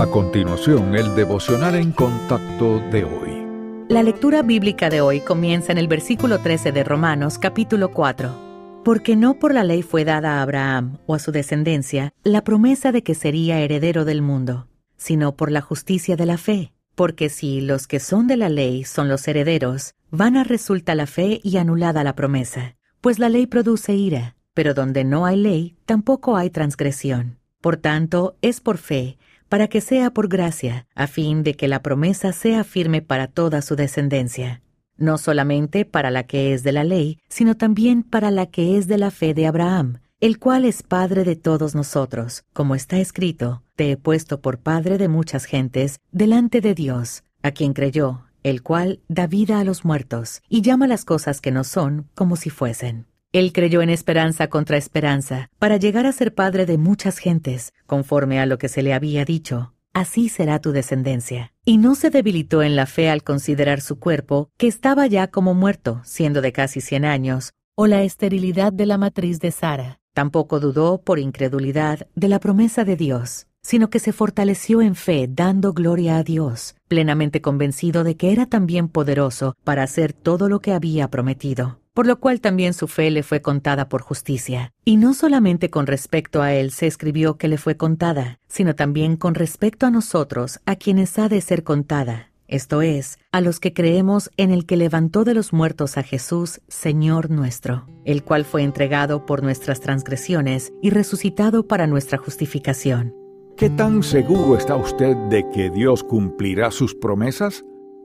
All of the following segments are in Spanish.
A continuación, el devocional en contacto de hoy. La lectura bíblica de hoy comienza en el versículo 13 de Romanos capítulo 4. Porque no por la ley fue dada a Abraham o a su descendencia la promesa de que sería heredero del mundo, sino por la justicia de la fe. Porque si los que son de la ley son los herederos, vana resulta la fe y anulada la promesa, pues la ley produce ira, pero donde no hay ley, tampoco hay transgresión. Por tanto, es por fe, para que sea por gracia, a fin de que la promesa sea firme para toda su descendencia, no solamente para la que es de la ley, sino también para la que es de la fe de Abraham, el cual es Padre de todos nosotros, como está escrito, te he puesto por Padre de muchas gentes, delante de Dios, a quien creyó, el cual da vida a los muertos, y llama las cosas que no son como si fuesen. Él creyó en esperanza contra esperanza, para llegar a ser padre de muchas gentes, conforme a lo que se le había dicho. Así será tu descendencia. Y no se debilitó en la fe al considerar su cuerpo, que estaba ya como muerto, siendo de casi cien años, o la esterilidad de la matriz de Sara. Tampoco dudó, por incredulidad, de la promesa de Dios, sino que se fortaleció en fe, dando gloria a Dios, plenamente convencido de que era también poderoso para hacer todo lo que había prometido por lo cual también su fe le fue contada por justicia. Y no solamente con respecto a él se escribió que le fue contada, sino también con respecto a nosotros, a quienes ha de ser contada, esto es, a los que creemos en el que levantó de los muertos a Jesús, Señor nuestro, el cual fue entregado por nuestras transgresiones y resucitado para nuestra justificación. ¿Qué tan seguro está usted de que Dios cumplirá sus promesas?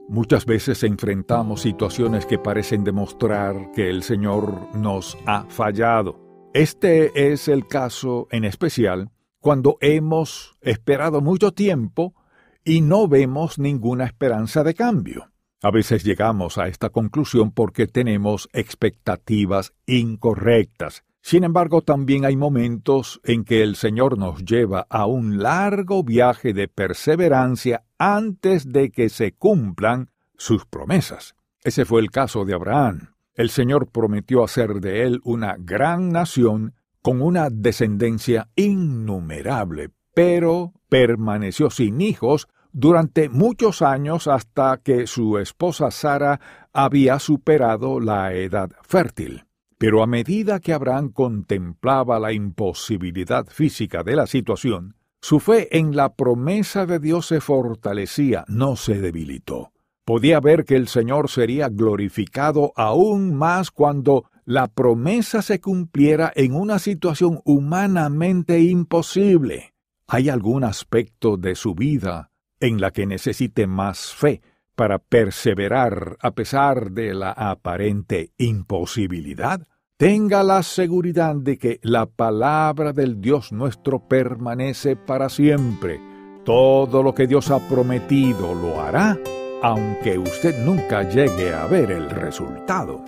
Muchas veces enfrentamos situaciones que parecen demostrar que el Señor nos ha fallado. Este es el caso en especial cuando hemos esperado mucho tiempo y no vemos ninguna esperanza de cambio. A veces llegamos a esta conclusión porque tenemos expectativas incorrectas sin embargo, también hay momentos en que el Señor nos lleva a un largo viaje de perseverancia antes de que se cumplan sus promesas. Ese fue el caso de Abraham. El Señor prometió hacer de él una gran nación con una descendencia innumerable, pero permaneció sin hijos durante muchos años hasta que su esposa Sara había superado la edad fértil. Pero a medida que Abraham contemplaba la imposibilidad física de la situación, su fe en la promesa de Dios se fortalecía, no se debilitó. Podía ver que el Señor sería glorificado aún más cuando la promesa se cumpliera en una situación humanamente imposible. ¿Hay algún aspecto de su vida en la que necesite más fe para perseverar a pesar de la aparente imposibilidad, tenga la seguridad de que la palabra del Dios nuestro permanece para siempre. Todo lo que Dios ha prometido lo hará, aunque usted nunca llegue a ver el resultado.